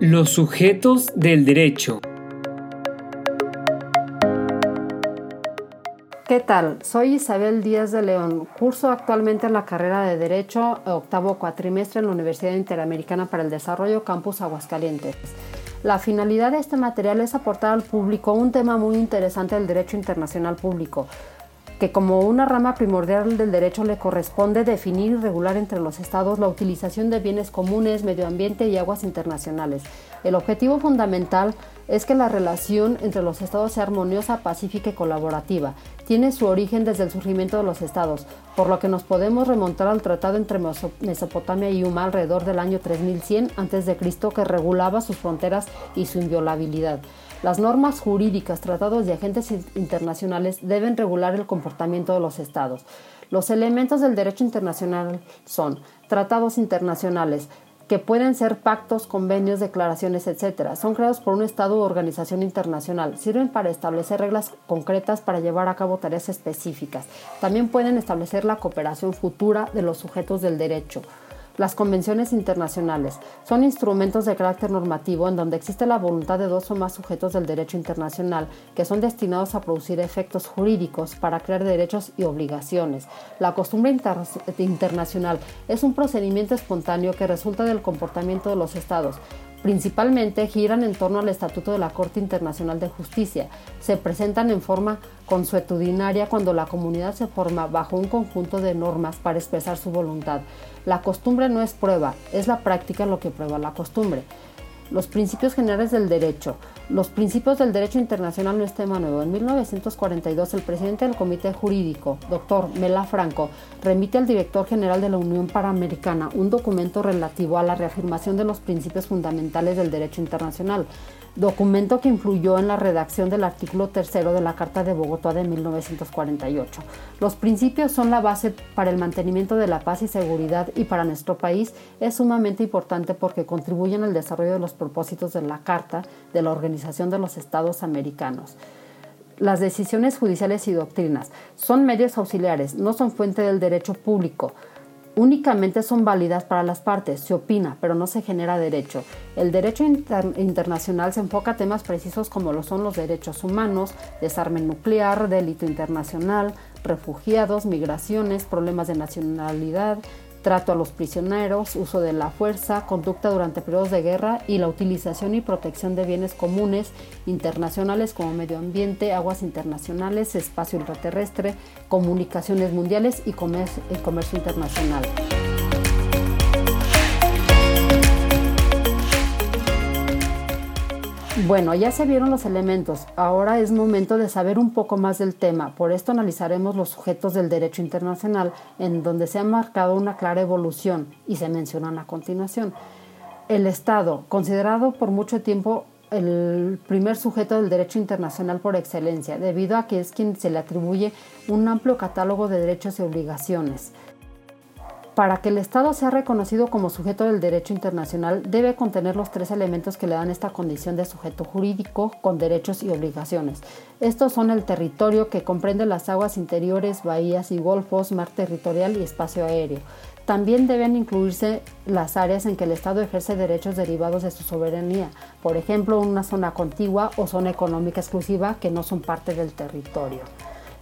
Los sujetos del derecho. ¿Qué tal? Soy Isabel Díaz de León. Curso actualmente la carrera de Derecho, octavo cuatrimestre en la Universidad Interamericana para el Desarrollo, Campus Aguascalientes. La finalidad de este material es aportar al público un tema muy interesante del derecho internacional público, que como una rama primordial del derecho le corresponde definir y regular entre los estados la utilización de bienes comunes, medio ambiente y aguas internacionales. El objetivo fundamental es que la relación entre los estados sea armoniosa, pacífica y colaborativa. Tiene su origen desde el surgimiento de los estados, por lo que nos podemos remontar al tratado entre Mesopotamia y Yuma alrededor del año 3100 a.C. que regulaba sus fronteras y su inviolabilidad. Las normas jurídicas, tratados y agentes internacionales deben regular el comportamiento de los estados. Los elementos del derecho internacional son tratados internacionales, que pueden ser pactos, convenios, declaraciones, etc. Son creados por un Estado u organización internacional. Sirven para establecer reglas concretas para llevar a cabo tareas específicas. También pueden establecer la cooperación futura de los sujetos del derecho. Las convenciones internacionales son instrumentos de carácter normativo en donde existe la voluntad de dos o más sujetos del derecho internacional que son destinados a producir efectos jurídicos para crear derechos y obligaciones. La costumbre internacional es un procedimiento espontáneo que resulta del comportamiento de los estados, Principalmente giran en torno al Estatuto de la Corte Internacional de Justicia. Se presentan en forma consuetudinaria cuando la comunidad se forma bajo un conjunto de normas para expresar su voluntad. La costumbre no es prueba, es la práctica lo que prueba la costumbre. Los principios generales del derecho. Los principios del derecho internacional no es tema nuevo. En 1942, el presidente del Comité Jurídico, doctor Mela Franco, remite al director general de la Unión Panamericana un documento relativo a la reafirmación de los principios fundamentales del derecho internacional documento que influyó en la redacción del artículo tercero de la Carta de Bogotá de 1948. Los principios son la base para el mantenimiento de la paz y seguridad y para nuestro país es sumamente importante porque contribuyen al desarrollo de los propósitos de la Carta de la Organización de los Estados Americanos. Las decisiones judiciales y doctrinas son medios auxiliares, no son fuente del derecho público únicamente son válidas para las partes, se opina, pero no se genera derecho. El derecho internacional se enfoca a temas precisos como son los derechos humanos, desarme nuclear, delito internacional, refugiados, migraciones, problemas de nacionalidad, trato a los prisioneros, uso de la fuerza, conducta durante periodos de guerra y la utilización y protección de bienes comunes internacionales como medio ambiente, aguas internacionales, espacio intraterrestre, comunicaciones mundiales y comercio, comercio internacional. Bueno, ya se vieron los elementos, ahora es momento de saber un poco más del tema, por esto analizaremos los sujetos del derecho internacional en donde se ha marcado una clara evolución y se mencionan a continuación. El Estado, considerado por mucho tiempo el primer sujeto del derecho internacional por excelencia, debido a que es quien se le atribuye un amplio catálogo de derechos y obligaciones. Para que el Estado sea reconocido como sujeto del derecho internacional, debe contener los tres elementos que le dan esta condición de sujeto jurídico con derechos y obligaciones. Estos son el territorio, que comprende las aguas interiores, bahías y golfos, mar territorial y espacio aéreo. También deben incluirse las áreas en que el Estado ejerce derechos derivados de su soberanía, por ejemplo, una zona contigua o zona económica exclusiva que no son parte del territorio.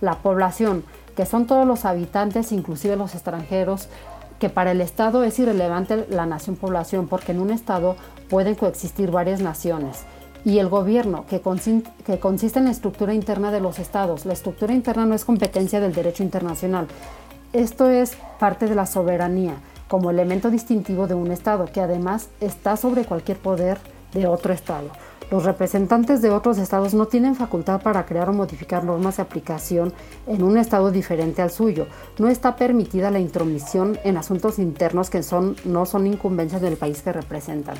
La población, que son todos los habitantes, inclusive los extranjeros, que para el Estado es irrelevante la nación-población porque en un Estado pueden coexistir varias naciones. Y el gobierno, que, que consiste en la estructura interna de los estados. La estructura interna no es competencia del derecho internacional. Esto es parte de la soberanía como elemento distintivo de un Estado, que además está sobre cualquier poder de otro Estado. Los representantes de otros estados no tienen facultad para crear o modificar normas de aplicación en un estado diferente al suyo. No está permitida la intromisión en asuntos internos que no son incumbencias del país que representan.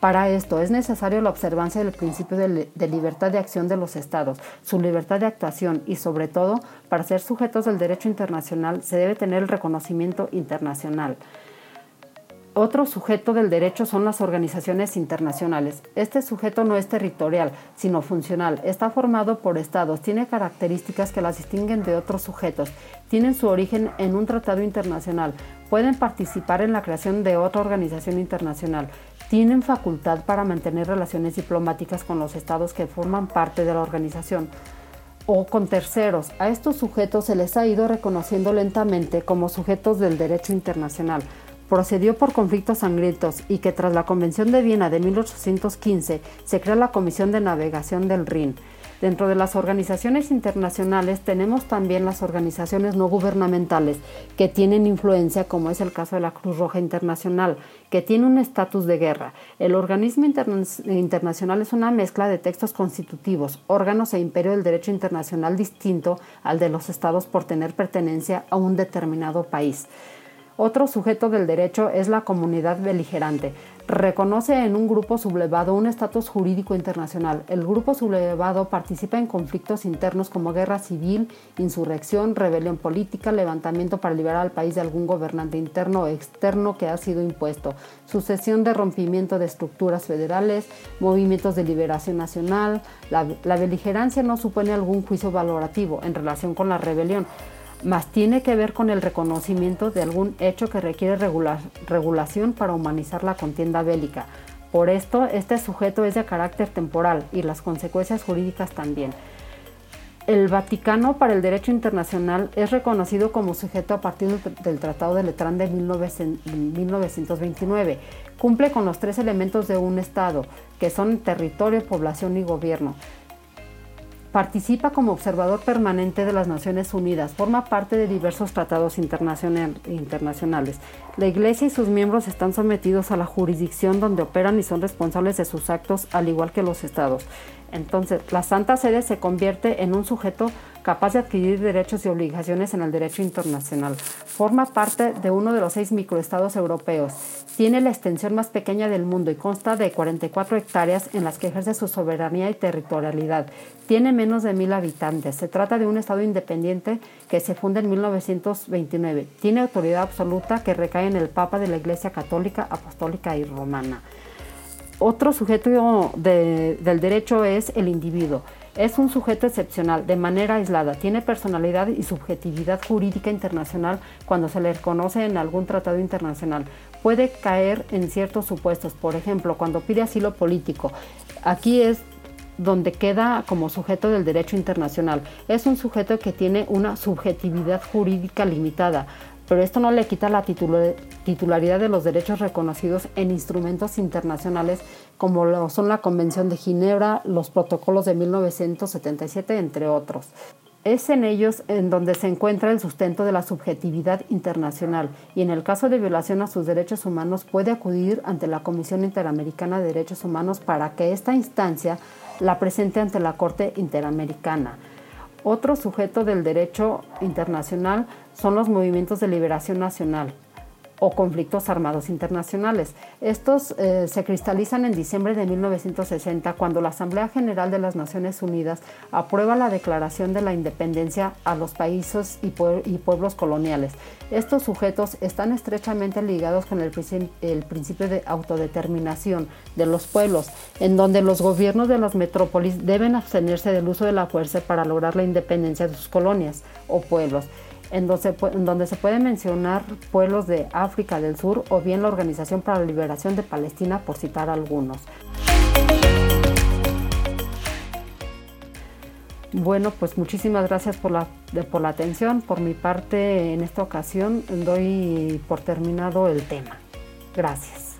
Para esto es necesario la observancia del principio de, libertad de acción de los estados, su libertad de actuación y sobre todo, para ser sujetos del derecho internacional se debe tener el reconocimiento internacional. Otro sujeto del derecho son las organizaciones internacionales. Este sujeto no es territorial, sino funcional. Está formado por estados, tiene características que las distinguen de otros sujetos, tienen su origen en un tratado internacional, pueden participar en la creación de otra organización internacional, tienen facultad para mantener relaciones diplomáticas con los estados que forman parte de la organización o con terceros. A estos sujetos se les ha ido reconociendo lentamente como sujetos del derecho internacional. Procedió por conflictos sangrientos y que tras la Convención de Viena de 1815 se crea la Comisión de Navegación del Rin. Dentro de las organizaciones internacionales tenemos también las organizaciones no gubernamentales que tienen influencia, como es el caso de la Cruz Roja Internacional, que tiene un estatus de guerra. El organismo internacional es una mezcla de textos constitutivos, órganos e imperio del derecho internacional distinto al de los estados por tener pertenencia a un determinado país. Otro sujeto del derecho es la comunidad beligerante. Reconoce en un grupo sublevado un estatus jurídico internacional. El grupo sublevado participa en conflictos internos como guerra civil, insurrección, rebelión política, levantamiento para liberar al país de algún gobernante interno o externo que ha sido impuesto, sucesión de rompimiento de estructuras federales, movimientos de liberación nacional. La, la beligerancia no supone algún juicio valorativo en relación con la rebelión más tiene que ver con el reconocimiento de algún hecho que requiere regulación para humanizar la contienda bélica. Por esto, este sujeto es de carácter temporal y las consecuencias jurídicas también. El Vaticano para el Derecho Internacional es reconocido como sujeto a partir del Tratado de Letrán de 1929. Cumple con los tres elementos de un Estado, que son territorio, población y gobierno. Participa como observador permanente de las Naciones Unidas, forma parte de diversos tratados internacionales. La Iglesia y sus miembros están sometidos a la jurisdicción donde operan y son responsables de sus actos, al igual que los estados. Entonces, la Santa Sede se convierte en un sujeto capaz de adquirir derechos y obligaciones en el derecho internacional. Forma parte de uno de los seis microestados europeos. Tiene la extensión más pequeña del mundo y consta de 44 hectáreas en las que ejerce su soberanía y territorialidad. Tiene menos de mil habitantes. Se trata de un estado independiente que se funda en 1929. Tiene autoridad absoluta que recae en el Papa de la Iglesia Católica, Apostólica y Romana. Otro sujeto del derecho es el individuo. Es un sujeto excepcional, de manera aislada, tiene personalidad y subjetividad jurídica internacional cuando se le reconoce en algún tratado internacional. Puede caer en ciertos supuestos, por ejemplo, cuando pide asilo político. Aquí es donde queda como sujeto del derecho internacional. Es un sujeto que tiene una subjetividad jurídica limitada pero esto no le quita la titularidad de los derechos reconocidos en instrumentos internacionales como son la Convención de Ginebra, los protocolos de 1977, entre otros. Es en ellos en donde se encuentra el sustento de la subjetividad internacional y en el caso de violación a sus derechos humanos puede acudir ante la Comisión Interamericana de Derechos Humanos para que esta instancia la presente ante la Corte Interamericana. Otro sujeto del derecho internacional son los movimientos de liberación nacional, o conflictos armados internacionales. Estos eh, se cristalizan en diciembre de 1960 cuando la Asamblea General de las Naciones Unidas aprueba la declaración de la independencia a los países y, pueblos coloniales. Estos sujetos están estrechamente ligados con el, el principio de autodeterminación de los pueblos, en donde los gobiernos de las metrópolis deben abstenerse del uso de la fuerza para lograr la independencia de sus colonias o pueblos en donde, se pueden mencionar pueblos de África del Sur o bien la Organización para la Liberación de Palestina, por citar algunos. Bueno, pues muchísimas gracias por la, por la atención. Por mi parte, en esta ocasión doy por terminado el tema. Gracias.